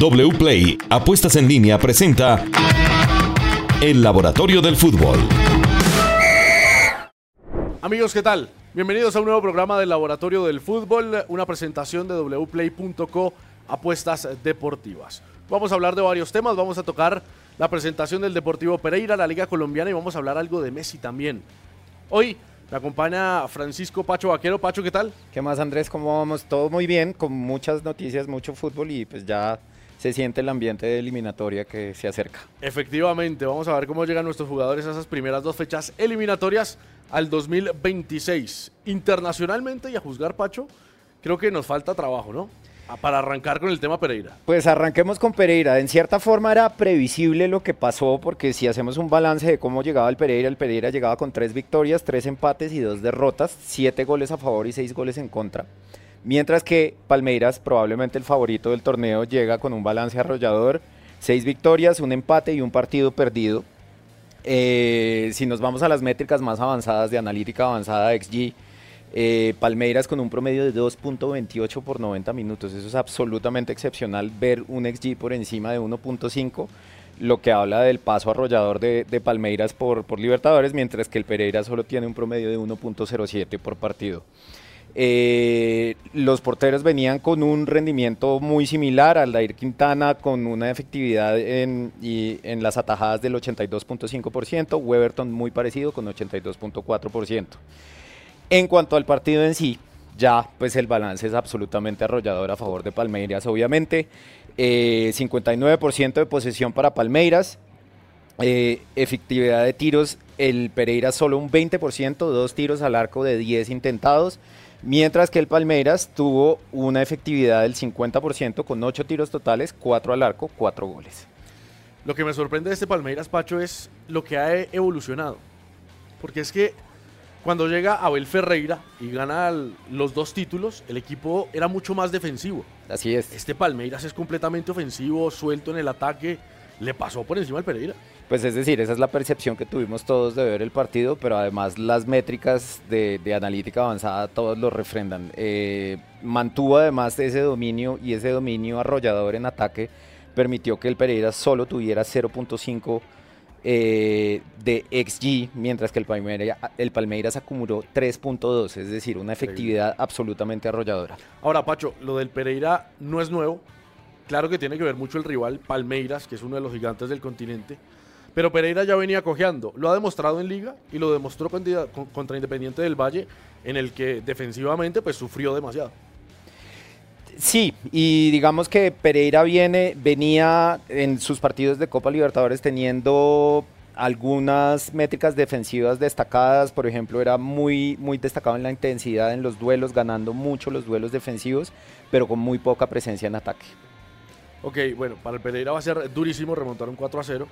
WPLAY Apuestas en línea presenta El Laboratorio del Fútbol. Amigos, ¿qué tal? Bienvenidos a un nuevo programa del Laboratorio del Fútbol, una presentación de wplay.co Apuestas Deportivas. Vamos a hablar de varios temas, vamos a tocar la presentación del Deportivo Pereira, la Liga Colombiana y vamos a hablar algo de Messi también. Hoy me acompaña Francisco Pacho Vaquero. Pacho, ¿qué tal? ¿Qué más, Andrés? ¿Cómo vamos? Todo muy bien, con muchas noticias, mucho fútbol y pues ya se siente el ambiente de eliminatoria que se acerca. Efectivamente, vamos a ver cómo llegan nuestros jugadores a esas primeras dos fechas eliminatorias al 2026. Internacionalmente y a juzgar, Pacho, creo que nos falta trabajo, ¿no? Para arrancar con el tema Pereira. Pues arranquemos con Pereira. En cierta forma era previsible lo que pasó, porque si hacemos un balance de cómo llegaba el Pereira, el Pereira llegaba con tres victorias, tres empates y dos derrotas, siete goles a favor y seis goles en contra. Mientras que Palmeiras, probablemente el favorito del torneo, llega con un balance arrollador, seis victorias, un empate y un partido perdido. Eh, si nos vamos a las métricas más avanzadas de analítica avanzada XG, eh, Palmeiras con un promedio de 2.28 por 90 minutos. Eso es absolutamente excepcional ver un XG por encima de 1.5, lo que habla del paso arrollador de, Palmeiras por, por Libertadores, mientras que el Pereira solo tiene un promedio de 1.07 por partido. Eh, los porteros venían con un rendimiento muy similar al Dair Quintana, con una efectividad en, en las atajadas del 82.5%, Weberton muy parecido con 82.4%. En cuanto al partido en sí, ya pues el balance es absolutamente arrollador a favor de Palmeiras, obviamente. 59% eh, de posesión para Palmeiras, eh, efectividad de tiros, el Pereira solo un 20%, dos tiros al arco de 10 intentados. Mientras que el Palmeiras tuvo una efectividad del 50% con 8 tiros totales, 4 al arco, 4 goles. Lo que me sorprende de este Palmeiras, Pacho, es lo que ha evolucionado. Porque es que cuando llega Abel Ferreira y gana los dos títulos, el equipo era mucho más defensivo. Así es. Este Palmeiras es completamente ofensivo, suelto en el ataque, le pasó por encima al Pereira. Pues es decir, esa es la percepción que tuvimos todos de ver el partido, pero además las métricas de, analítica avanzada todos lo refrendan. Eh, mantuvo además ese dominio y ese dominio arrollador en ataque permitió que el Pereira solo tuviera 0.5 eh, de XG, mientras que el Palmeiras, el Palmeiras acumuló 3.2, es decir, una efectividad absolutamente arrolladora. Ahora, Pacho, lo del Pereira no es nuevo. Claro que tiene que ver mucho el rival Palmeiras, que es uno de los gigantes del continente pero Pereira ya venía cojeando. Lo ha demostrado en Liga y lo demostró contra Independiente del Valle, en el que defensivamente pues sufrió demasiado. Sí, y digamos que Pereira viene, venía en sus partidos de Copa Libertadores teniendo algunas métricas defensivas destacadas, por ejemplo, era muy, muy destacado en la intensidad en los duelos, ganando mucho los duelos defensivos, pero con muy poca presencia en ataque. Ok, bueno, para el Pereira va a ser durísimo remontar un 4 a 0.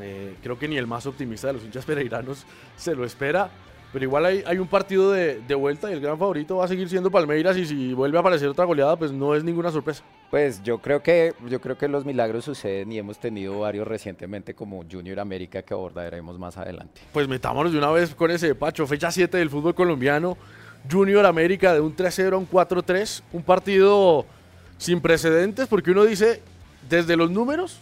Eh, creo que ni el más optimista de los hinchas pereiranos se lo espera. Pero igual hay, hay un partido de, de, vuelta y el gran favorito va a seguir siendo Palmeiras y si vuelve a aparecer otra goleada, pues no es ninguna sorpresa. Pues yo creo que yo creo que los milagros suceden y hemos tenido varios recientemente como Junior América que abordaremos más adelante. Pues metámonos de una vez con ese Pacho, fecha 7 del fútbol colombiano, Junior América de un 3-0 a un 4-3, un partido sin precedentes porque uno dice, desde los números,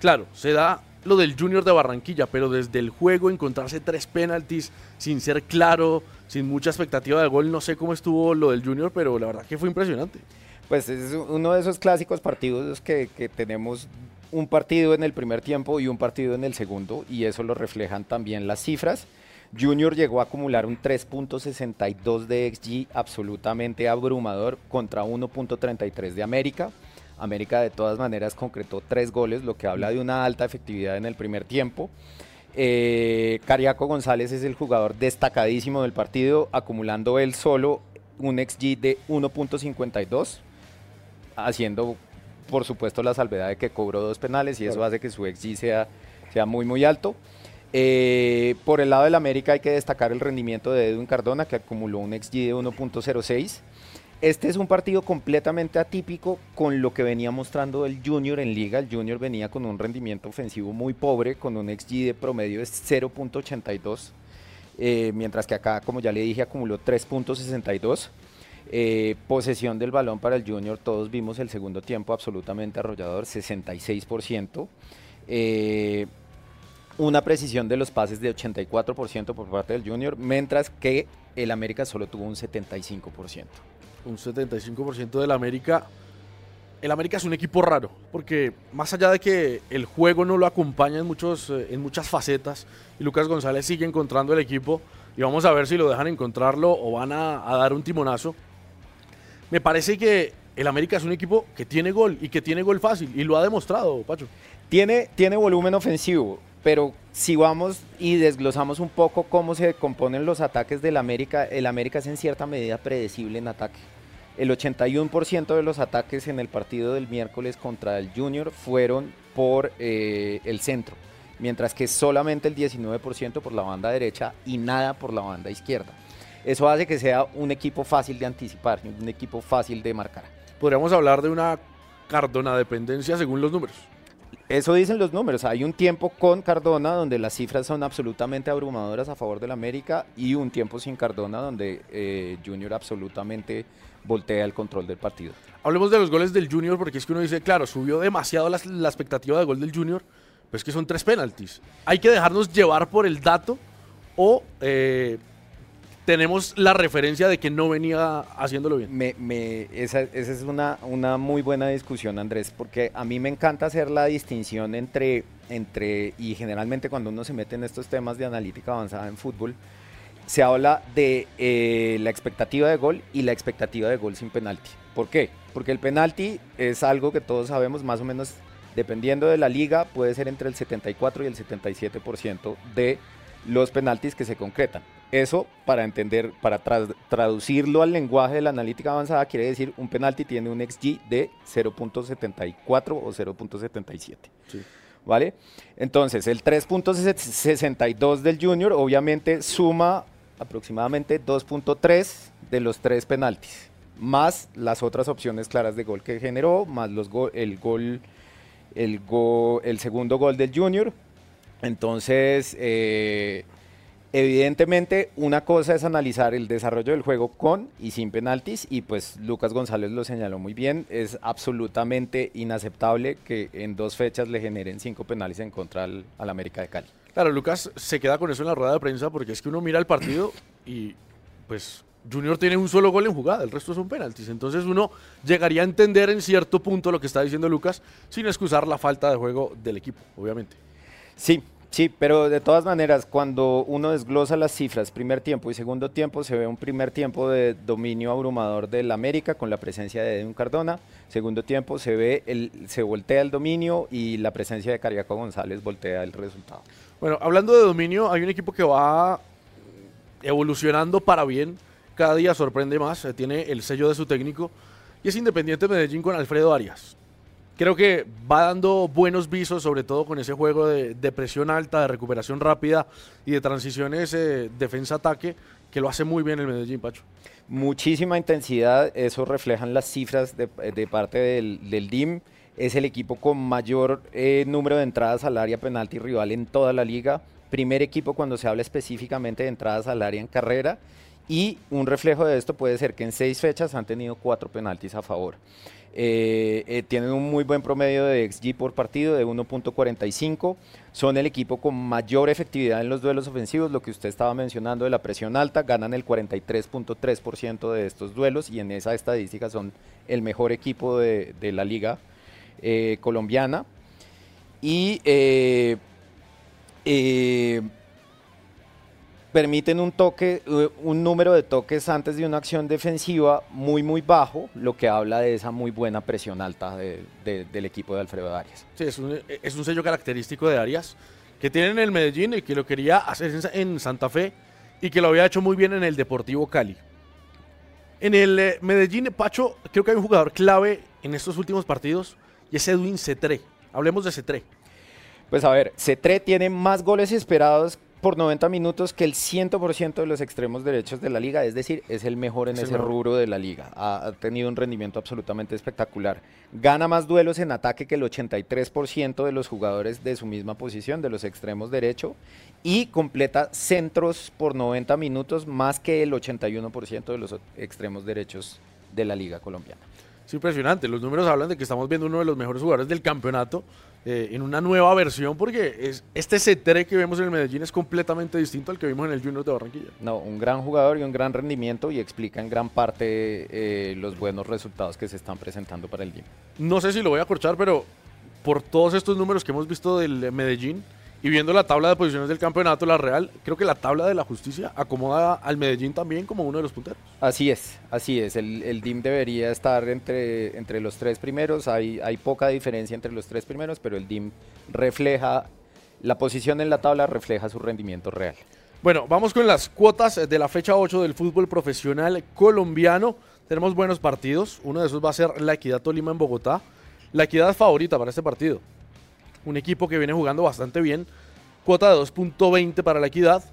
claro, se da lo del Junior de Barranquilla, pero desde el juego encontrarse tres penaltis sin ser claro, sin mucha expectativa de gol, no sé cómo estuvo lo del Junior, pero la verdad que fue impresionante. Pues es uno de esos clásicos partidos que, que tenemos un partido en el primer tiempo y un partido en el segundo, y eso lo reflejan también las cifras. Junior llegó a acumular un 3.62 de XG absolutamente abrumador contra 1.33 de América. América de todas maneras concretó tres goles, lo que habla de una alta efectividad en el primer tiempo. Eh, Cariaco González es el jugador destacadísimo del partido, acumulando él solo un XG de 1.52, haciendo por supuesto la salvedad de que cobró dos penales y eso hace que su XG sea, sea muy muy alto. Eh, por el lado del América hay que destacar el rendimiento de Edwin Cardona que acumuló un XG de 1.06. Este es un partido completamente atípico con lo que venía mostrando el Junior en liga. El Junior venía con un rendimiento ofensivo muy pobre, con un XG de promedio de 0.82, eh, mientras que acá, como ya le dije, acumuló 3.62. Eh, posesión del balón para el Junior, todos vimos el segundo tiempo absolutamente arrollador, 66%. Eh, una precisión de los pases de 84% por parte del Junior, mientras que el América solo tuvo un 75%. Un 75% del América. El América es un equipo raro, porque más allá de que el juego no lo acompaña en, muchos, eh, en muchas facetas, y Lucas González sigue encontrando el equipo, y vamos a ver si lo dejan encontrarlo o van a, a dar un timonazo. Me parece que el América es un equipo que tiene gol y que tiene gol fácil, y lo ha demostrado, Pacho. Tiene, tiene volumen ofensivo, pero si vamos y desglosamos un poco cómo se componen los ataques del América, el América es en cierta medida predecible en ataque. El 81% de los ataques en el partido del miércoles contra el Junior fueron por eh, el centro, mientras que solamente el 19% por la banda derecha y nada por la banda izquierda. Eso hace que sea un equipo fácil de anticipar, un equipo fácil de marcar. Podríamos hablar de una Cardona dependencia según los números. Eso dicen los números. Hay un tiempo con Cardona donde las cifras son absolutamente abrumadoras a favor del América y un tiempo sin Cardona donde eh, Junior absolutamente voltea el control del partido. Hablemos de los goles del Junior porque es que uno dice, claro, subió demasiado la, expectativa de gol del Junior, pero es que son tres penaltis. Hay que dejarnos llevar por el dato o eh, tenemos la referencia de que no venía haciéndolo bien. Me, me, esa, esa, es una, muy buena discusión, Andrés, porque a mí me encanta hacer la distinción entre, entre, y generalmente cuando uno se mete en estos temas de analítica avanzada en fútbol, se habla de eh, la expectativa de gol y la expectativa de gol sin penalti. ¿Por qué? Porque el penalti es algo que todos sabemos más o menos, dependiendo de la liga, puede ser entre el 74 y el 77% de los penaltis que se concretan. Eso, para entender, para tra traducirlo al lenguaje de la analítica avanzada, quiere decir un penalti tiene un XG de 0.74 o 0.77. Sí. ¿Vale? Entonces, el 3.62 del Junior obviamente suma aproximadamente 2.3 de los tres penaltis, más las otras opciones claras de gol que generó, más los go el gol, el, go el segundo gol del Junior. Entonces, eh, Evidentemente, una cosa es analizar el desarrollo del juego con y sin penaltis, y pues Lucas González lo señaló muy bien, es absolutamente inaceptable que en dos fechas le generen cinco penales en contra al, al, América de Cali. Claro, Lucas se queda con eso en la rueda de prensa porque es que uno mira el partido y pues Junior tiene un solo gol en jugada, el resto son penaltis. Entonces uno llegaría a entender en cierto punto lo que está diciendo Lucas sin excusar la falta de juego del equipo, obviamente. Sí, Sí, pero de todas maneras, cuando uno desglosa las cifras, primer tiempo y segundo tiempo, se ve un primer tiempo de dominio abrumador del América con la presencia de Edwin Cardona. Segundo tiempo se ve el, se voltea el dominio y la presencia de Cariaco González voltea el resultado. Bueno, hablando de dominio, hay un equipo que va evolucionando para bien. Cada día sorprende más, tiene el sello de su técnico y es Independiente Medellín con Alfredo Arias creo que va dando buenos visos, sobre todo con ese juego de, presión alta, de recuperación rápida y de transiciones eh, defensa-ataque, que lo hace muy bien el Medellín, Pacho. Muchísima intensidad, eso reflejan las cifras de, parte del, del, DIM. Es el equipo con mayor eh, número de entradas al área penalti rival en toda la liga. Primer equipo cuando se habla específicamente de entradas al área en carrera. Y un reflejo de esto puede ser que en seis fechas han tenido cuatro penaltis a favor. Eh, eh, tienen un muy buen promedio de XG por partido de 1.45. Son el equipo con mayor efectividad en los duelos ofensivos, lo que usted estaba mencionando de la presión alta. Ganan el 43.3% de estos duelos y en esa estadística son el mejor equipo de, la liga eh, colombiana. Y permiten un toque, eh, un número de toques antes de una acción defensiva muy muy bajo, lo que habla de esa muy buena presión alta de, de, del equipo de Alfredo Arias. Sí, es un, es un, sello característico de Arias que tiene en el Medellín y que lo quería hacer en Santa Fe y que lo había hecho muy bien en el Deportivo Cali. En el eh, Medellín, Pacho, creo que hay un jugador clave en estos últimos partidos y es Edwin Cetré. Hablemos de Cetré. Pues a ver, Cetré tiene más goles esperados por 90 minutos que el 100% de los extremos derechos de la liga, es decir, es el mejor en ese rubro de la liga. Ha, tenido un rendimiento absolutamente espectacular. Gana más duelos en ataque que el 83% de los jugadores de su misma posición, de los extremos derecho, y completa centros por 90 minutos más que el 81% de los extremos derechos de la liga colombiana. Es impresionante, los números hablan de que estamos viendo uno de los mejores jugadores del campeonato eh, en una nueva versión, porque es, este CTR que vemos en el Medellín es completamente distinto al que vimos en el Junior de Barranquilla. No, un gran jugador y un gran rendimiento y explica en gran parte eh, los buenos resultados que se están presentando para el DIM. No sé si lo voy a corchar, pero por todos estos números que hemos visto del Medellín, y viendo la tabla de posiciones del campeonato, la Real, creo que la tabla de la justicia acomoda al Medellín también como uno de los punteros. Así es, así es. El, DIM debería estar entre, entre los tres primeros. Hay, hay poca diferencia entre los tres primeros, pero el DIM refleja, la posición en la tabla refleja su rendimiento real. Bueno, vamos con las cuotas de la fecha 8 del fútbol profesional colombiano. Tenemos buenos partidos. Uno de esos va a ser la Equidad Tolima en Bogotá. La Equidad favorita para este partido un equipo que viene jugando bastante bien. Cuota de 2.20 para la equidad,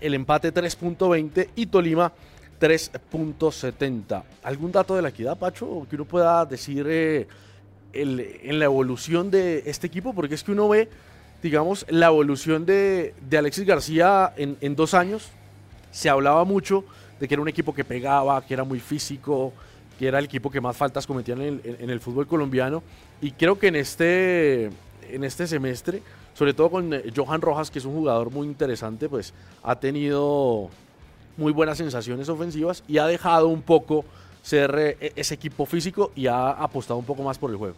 el empate 3.20 y Tolima 3.70. ¿Algún dato de la equidad, Pacho, que uno pueda decir eh, en la evolución de este equipo? Porque es que uno ve, digamos, la evolución de, Alexis García en, dos años. Se hablaba mucho de que era un equipo que pegaba, que era muy físico, que era el equipo que más faltas cometían en el fútbol colombiano. Y creo que en este en este semestre, sobre todo con eh, Johan Rojas, que es un jugador muy interesante, pues ha tenido muy buenas sensaciones ofensivas y ha dejado un poco ser eh, e-, ese equipo físico y ha apostado un poco más por el juego.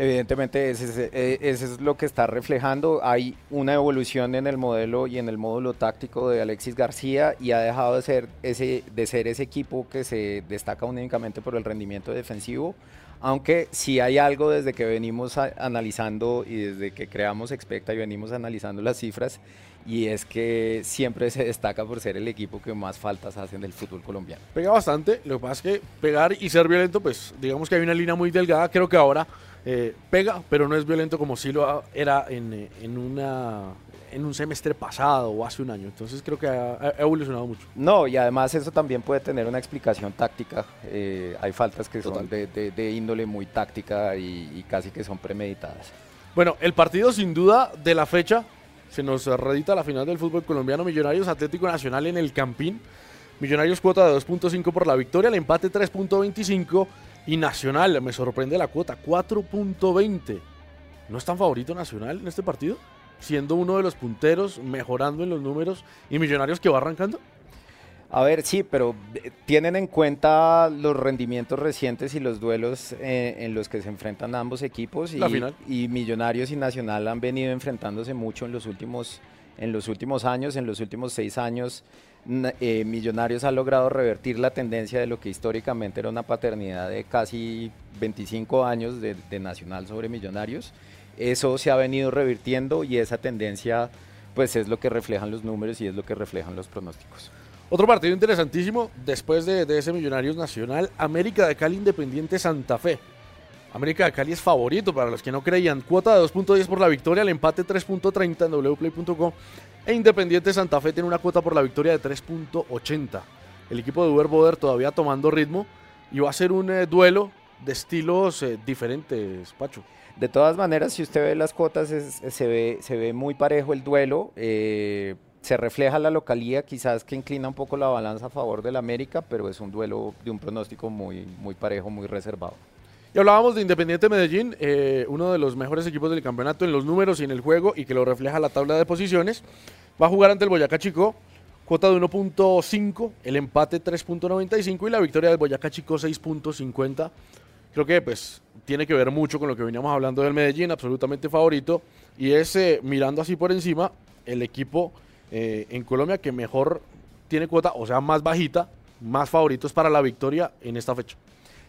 Evidentemente, ese, eh, es lo que está reflejando. Hay una evolución en el modelo y en el módulo táctico de Alexis García y ha dejado de ser ese, de ser ese equipo que se destaca únicamente por el rendimiento defensivo aunque sí hay algo desde que venimos analizando y desde que creamos Expecta y venimos analizando las cifras, y es que siempre se destaca por ser el equipo que más faltas hacen del fútbol colombiano. Pega bastante, lo que pasa es que pegar y ser violento, pues digamos que hay una línea muy delgada, creo que ahora eh, pega, pero no es violento como si lo era en, eh, en una en un semestre pasado o hace un año. Entonces creo que ha, evolucionado mucho. No, y además eso también puede tener una explicación táctica. Eh, hay faltas que son de, índole muy táctica y, casi que son premeditadas. Bueno, el partido sin duda de la fecha se nos redita la final del fútbol colombiano Millonarios Atlético Nacional en el Campín. Millonarios cuota de 2.5 por la victoria, el empate 3.25 y Nacional, me sorprende la cuota, 4.20. ¿No es tan favorito Nacional en este partido? Siendo uno de los punteros, mejorando en los números y Millonarios que va arrancando? A ver, sí, pero eh, tienen en cuenta los rendimientos recientes y los duelos eh, en los que se enfrentan ambos equipos y, y, Millonarios y Nacional han venido enfrentándose mucho en los últimos, en los últimos años, en los últimos seis años. Eh, Millonarios ha logrado revertir la tendencia de lo que históricamente era una paternidad de casi 25 años de, de Nacional sobre Millonarios eso se ha venido revirtiendo y esa tendencia pues es lo que reflejan los números y es lo que reflejan los pronósticos. Otro partido interesantísimo después de, ese Millonarios Nacional, América de Cali Independiente Santa Fe. América de Cali es favorito para los que no creían. Cuota de 2.10 por la victoria, el empate 3.30 en wplay.com. E Independiente Santa Fe tiene una cuota por la victoria de 3.80. El equipo de Uber Boder todavía tomando ritmo y va a ser un eh, duelo de estilos eh, diferentes, Pacho. De todas maneras, si usted ve las cuotas, se, ve, se ve muy parejo el duelo. Eh, se refleja la localía, quizás que inclina un poco la balanza a favor del América, pero es un duelo de un pronóstico muy, muy parejo, muy reservado. Y hablábamos de Independiente Medellín, eh, uno de los mejores equipos del campeonato en los números y en el juego, y que lo refleja la tabla de posiciones. Va a jugar ante el Boyacá Chico, cuota de 1.5, el empate 3.95 y la victoria del Boyacá Chico 6.50 creo que pues tiene que ver mucho con lo que veníamos hablando del Medellín, absolutamente favorito, y es eh, mirando así por encima el equipo eh, en Colombia que mejor tiene cuota, o sea, más bajita, más favoritos para la victoria en esta fecha.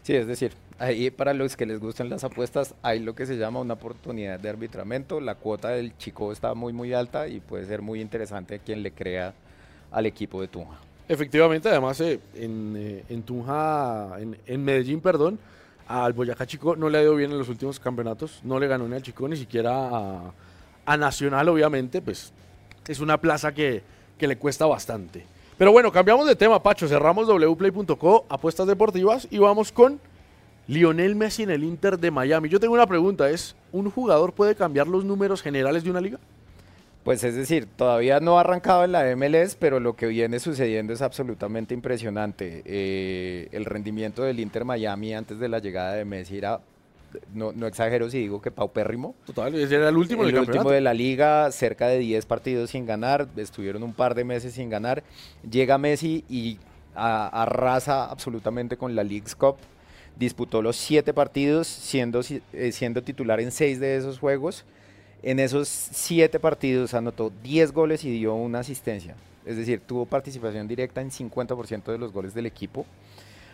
Sí, es decir, ahí para los que les gustan las apuestas hay lo que se llama una oportunidad de arbitramiento. La cuota del chico está muy, muy alta y puede ser muy interesante quien le crea al equipo de Tunja. Efectivamente, además eh, en, en, Tunja, en, en Medellín, perdón, al Boyacá Chico no le ha ido bien en los últimos campeonatos, no le ganó ni al Chico, ni siquiera a, Nacional, obviamente, pues es una plaza que, que le cuesta bastante. Pero bueno, cambiamos de tema, Pacho. Cerramos wplay.co, apuestas deportivas, y vamos con Lionel Messi en el Inter de Miami. Yo tengo una pregunta, ¿es un jugador puede cambiar los números generales de una liga? Pues es decir, todavía no ha arrancado en la MLS, pero lo que viene sucediendo es absolutamente impresionante. Eh, el rendimiento del Inter Miami antes de la llegada de Messi era no, no, exagero si digo que paupérrimo. Total, ese era el último El último de la liga, cerca de 10 partidos sin ganar, estuvieron un par de meses sin ganar. Llega Messi y arrasa absolutamente con la League's Cup. Disputó los 7 partidos, siendo, eh, siendo titular en 6 de esos juegos. En esos 7 partidos anotó 10 goles y dio una asistencia. Es decir, tuvo participación directa en 50% de los goles del equipo.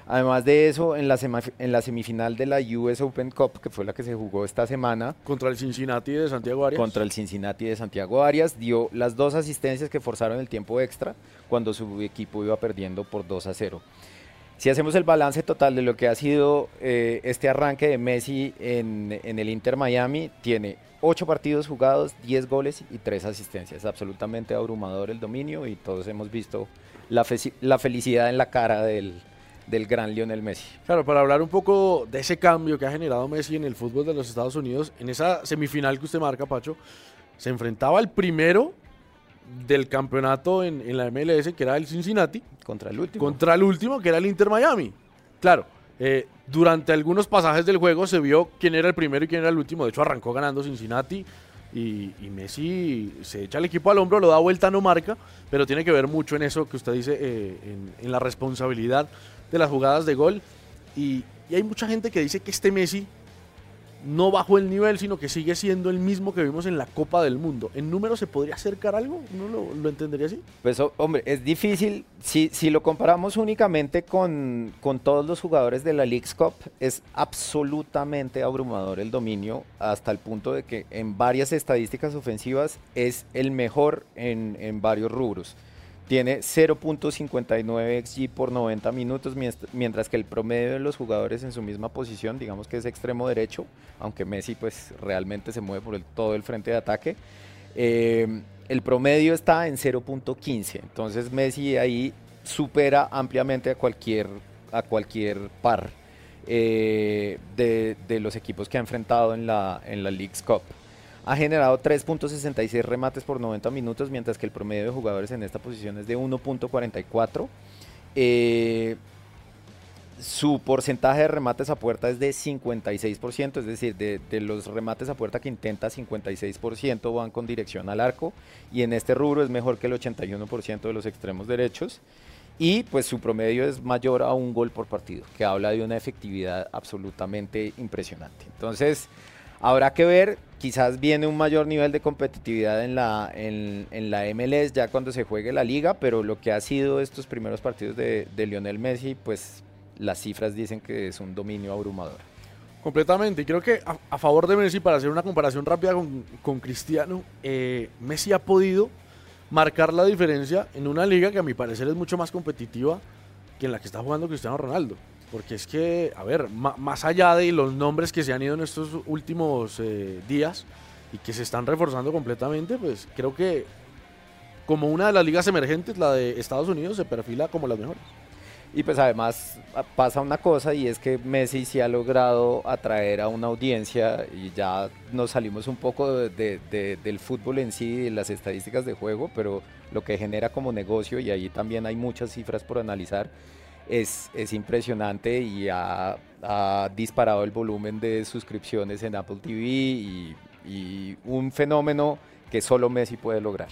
Además de eso, en la, en la semifinal de la US Open Cup, que fue la que se jugó esta semana. Contra el Cincinnati de Santiago Arias. Contra el Cincinnati de Santiago Arias, dio las dos asistencias que forzaron el tiempo extra cuando su equipo iba perdiendo por 2 a 0. Si hacemos el balance total de lo que ha sido eh, este arranque de Messi en, en el Inter Miami, tiene 8 partidos jugados, 10 goles y 3 asistencias. Absolutamente abrumador el dominio y todos hemos visto la, la felicidad en la cara del, del gran Lionel Messi. Claro, para hablar un poco de ese cambio que ha generado Messi en el fútbol de los Estados Unidos, en esa semifinal que usted marca, Pacho, se enfrentaba al primero del campeonato en, la MLS, que era el Cincinnati. Contra el último. Contra el último, que era el Inter Miami. Claro, eh, durante algunos pasajes del juego se vio quién era el primero y quién era el último. De hecho, arrancó ganando Cincinnati. Y, Messi se echa el equipo al hombro, lo da vuelta, no marca, pero tiene que ver mucho en eso que usted dice, eh, en la responsabilidad de las jugadas de gol. Y, hay mucha gente que dice que este Messi no bajó el nivel, sino que sigue siendo el mismo que vimos en la Copa del Mundo. ¿En número se podría acercar algo? ¿No lo, entendería así? Pues hombre, es difícil. Si, si lo comparamos únicamente con, con, todos los jugadores de la League's Cup, es absolutamente abrumador el dominio, hasta el punto de que en varias estadísticas ofensivas es el mejor en, en varios rubros tiene 0.59 XG por 90 minutos, mientras que el promedio de los jugadores en su misma posición, digamos que es extremo derecho, aunque Messi pues realmente se mueve por todo el frente de ataque, eh, el promedio está en 0.15, entonces Messi ahí supera ampliamente a cualquier, a cualquier par eh, de, los equipos que ha enfrentado en la, en la League's Cup ha generado 3.66 remates por 90 minutos, mientras que el promedio de jugadores en esta posición es de 1.44. Eh, su porcentaje de remates a puerta es de 56%, es decir, de, los remates a puerta que intenta, 56% van con dirección al arco, y en este rubro es mejor que el 81% de los extremos derechos, y pues su promedio es mayor a un gol por partido, que habla de una efectividad absolutamente impresionante. Entonces, Habrá que ver, quizás viene un mayor nivel de competitividad en la, en, la MLS ya cuando se juegue la liga, pero lo que ha sido estos primeros partidos de, Lionel Messi, pues las cifras dicen que es un dominio abrumador. Completamente, y creo que a, favor de Messi, para hacer una comparación rápida con, Cristiano, eh, Messi ha podido marcar la diferencia en una liga que a mi parecer es mucho más competitiva que en la que está jugando Cristiano Ronaldo. Porque es que, a ver, más allá de los nombres que se han ido en estos últimos eh, días y que se están reforzando completamente, pues creo que como una de las ligas emergentes, la de Estados Unidos, se perfila como las mejores. Y pues además pasa una cosa y es que Messi sí ha logrado atraer a una audiencia y ya nos salimos un poco del fútbol en sí, de las estadísticas de juego, pero lo que genera como negocio y ahí también hay muchas cifras por analizar es, impresionante y ha, disparado el volumen de suscripciones en Apple TV y, un fenómeno que solo Messi puede lograr.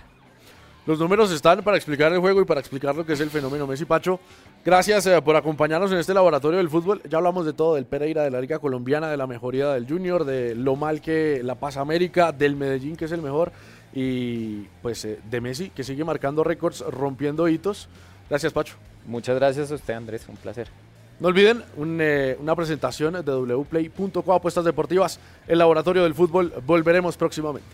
Los números están para explicar el juego y para explicar lo que es el fenómeno Messi Pacho. Gracias eh, por acompañarnos en este laboratorio del fútbol. Ya hablamos de todo, del Pereira, de la Liga Colombiana, de la mejoría del Junior, de lo mal que la pasa América, del Medellín que es el mejor y pues eh, de Messi que sigue marcando récords, rompiendo hitos. Gracias Pacho. Muchas gracias a usted, Andrés. Un placer. No olviden eh, una presentación de wplay.co apuestas deportivas, el laboratorio del fútbol. Volveremos próximamente.